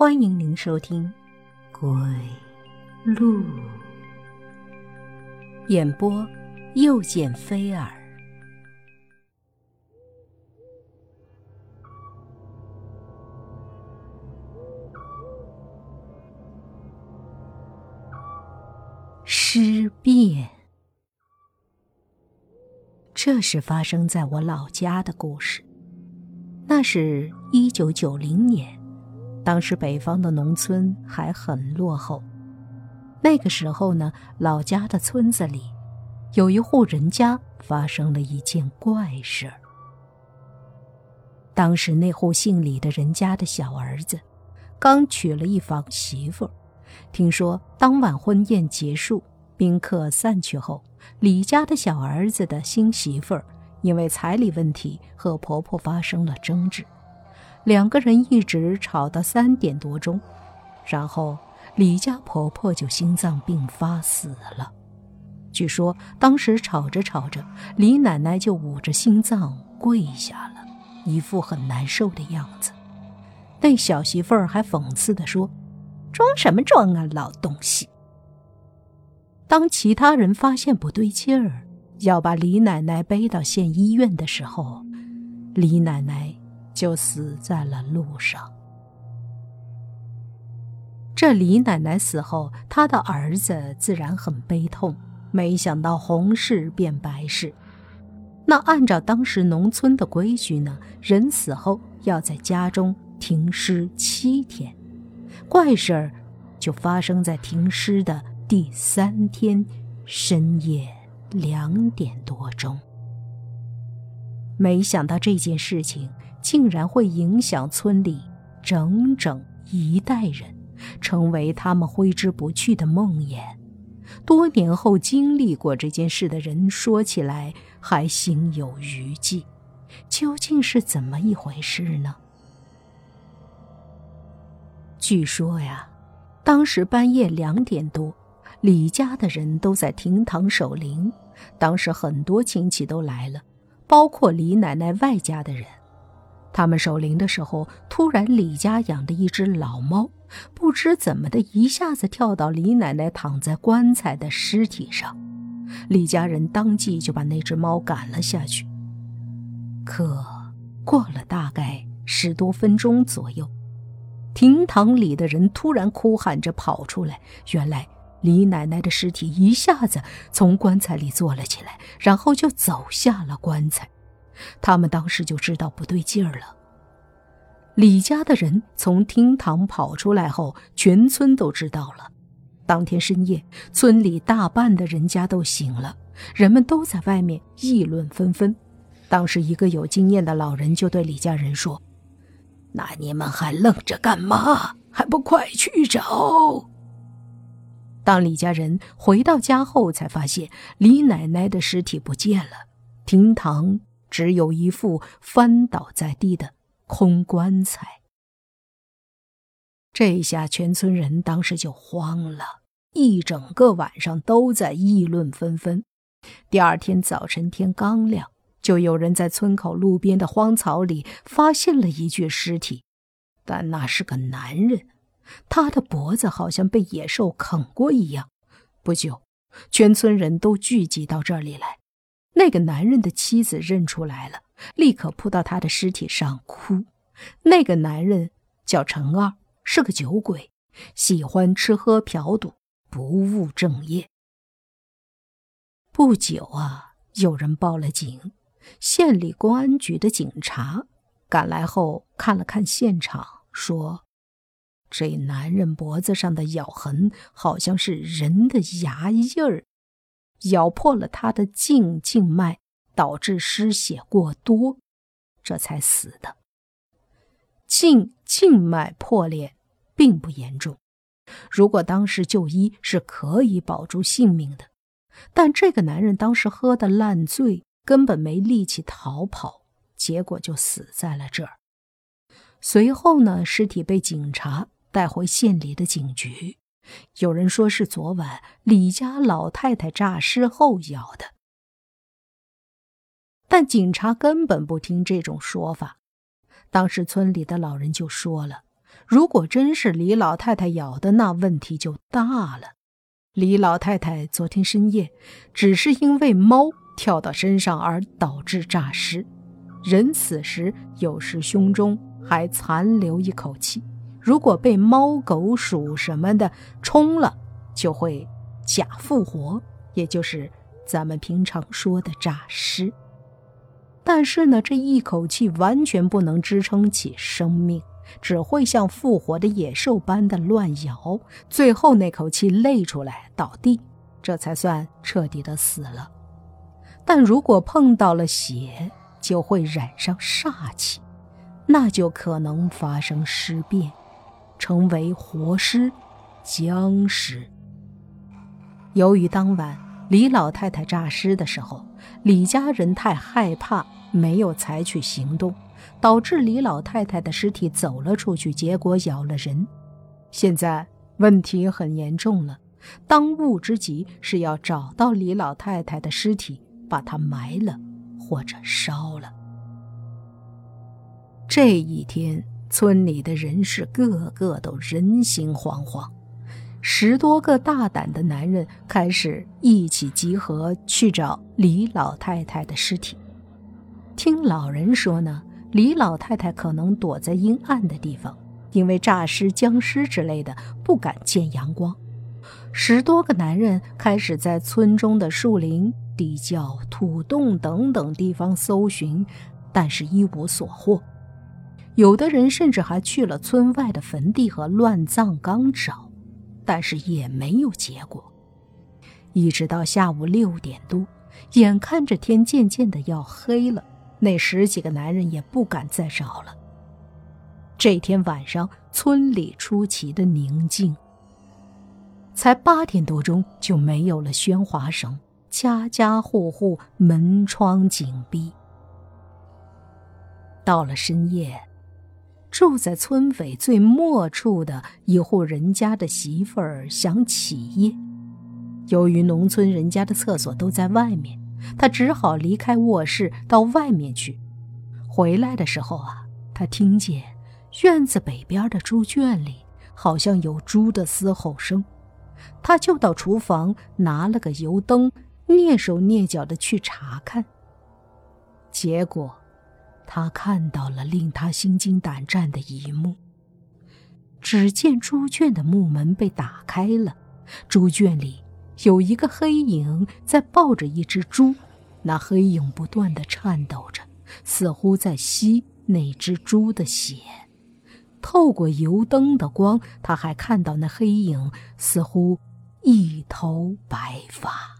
欢迎您收听《鬼路》演播，又见菲儿。尸变，这是发生在我老家的故事。那是一九九零年。当时北方的农村还很落后，那个时候呢，老家的村子里，有一户人家发生了一件怪事儿。当时那户姓李的人家的小儿子，刚娶了一房媳妇儿，听说当晚婚宴结束，宾客散去后，李家的小儿子的新媳妇儿因为彩礼问题和婆婆发生了争执。两个人一直吵到三点多钟，然后李家婆婆就心脏病发死了。据说当时吵着吵着，李奶奶就捂着心脏跪下了，一副很难受的样子。那小媳妇儿还讽刺地说：“装什么装啊，老东西！”当其他人发现不对劲儿，要把李奶奶背到县医院的时候，李奶奶。就死在了路上。这李奶奶死后，她的儿子自然很悲痛。没想到红事变白事。那按照当时农村的规矩呢，人死后要在家中停尸七天。怪事儿就发生在停尸的第三天深夜两点多钟。没想到这件事情。竟然会影响村里整整一代人，成为他们挥之不去的梦魇。多年后经历过这件事的人说起来还心有余悸。究竟是怎么一回事呢？据说呀，当时半夜两点多，李家的人都在厅堂守灵。当时很多亲戚都来了，包括李奶奶外家的人。他们守灵的时候，突然李家养的一只老猫，不知怎么的，一下子跳到李奶奶躺在棺材的尸体上。李家人当即就把那只猫赶了下去。可过了大概十多分钟左右，厅堂里的人突然哭喊着跑出来，原来李奶奶的尸体一下子从棺材里坐了起来，然后就走下了棺材。他们当时就知道不对劲儿了。李家的人从厅堂跑出来后，全村都知道了。当天深夜，村里大半的人家都醒了，人们都在外面议论纷纷。当时，一个有经验的老人就对李家人说：“那你们还愣着干嘛？还不快去找！”当李家人回到家后，才发现李奶奶的尸体不见了，厅堂。只有一副翻倒在地的空棺材。这下全村人当时就慌了，一整个晚上都在议论纷纷。第二天早晨天刚亮，就有人在村口路边的荒草里发现了一具尸体，但那是个男人，他的脖子好像被野兽啃过一样。不久，全村人都聚集到这里来。那个男人的妻子认出来了，立刻扑到他的尸体上哭。那个男人叫陈二，是个酒鬼，喜欢吃喝嫖赌，不务正业。不久啊，有人报了警，县里公安局的警察赶来后看了看现场，说：“这男人脖子上的咬痕好像是人的牙印儿。”咬破了他的颈静脉，导致失血过多，这才死的。颈静脉破裂并不严重，如果当时就医是可以保住性命的。但这个男人当时喝得烂醉，根本没力气逃跑，结果就死在了这儿。随后呢，尸体被警察带回县里的警局。有人说是昨晚李家老太太诈尸后咬的，但警察根本不听这种说法。当时村里的老人就说了：“如果真是李老太太咬的，那问题就大了。李老太太昨天深夜只是因为猫跳到身上而导致诈尸，人死时有时胸中还残留一口气，如果被猫狗鼠什么的冲了，就会假复活，也就是咱们平常说的诈尸。但是呢，这一口气完全不能支撑起生命。只会像复活的野兽般的乱摇，最后那口气累出来倒地，这才算彻底的死了。但如果碰到了血，就会染上煞气，那就可能发生尸变，成为活尸、僵尸。由于当晚李老太太诈尸的时候，李家人太害怕，没有采取行动。导致李老太太的尸体走了出去，结果咬了人。现在问题很严重了，当务之急是要找到李老太太的尸体，把她埋了或者烧了。这一天，村里的人是个个都人心惶惶，十多个大胆的男人开始一起集合去找李老太太的尸体。听老人说呢。李老太太可能躲在阴暗的地方，因为诈尸、僵尸之类的不敢见阳光。十多个男人开始在村中的树林、地窖、土洞等等地方搜寻，但是一无所获。有的人甚至还去了村外的坟地和乱葬岗找，但是也没有结果。一直到下午六点多，眼看着天渐渐的要黑了。那十几个男人也不敢再找了。这天晚上，村里出奇的宁静。才八点多钟，就没有了喧哗声，家家户户门窗紧闭。到了深夜，住在村尾最末处的一户人家的媳妇儿想起夜，由于农村人家的厕所都在外面。他只好离开卧室到外面去。回来的时候啊，他听见院子北边的猪圈里好像有猪的嘶吼声，他就到厨房拿了个油灯，蹑手蹑脚的去查看。结果，他看到了令他心惊胆战的一幕。只见猪圈的木门被打开了，猪圈里。有一个黑影在抱着一只猪，那黑影不断的颤抖着，似乎在吸那只猪的血。透过油灯的光，他还看到那黑影似乎一头白发。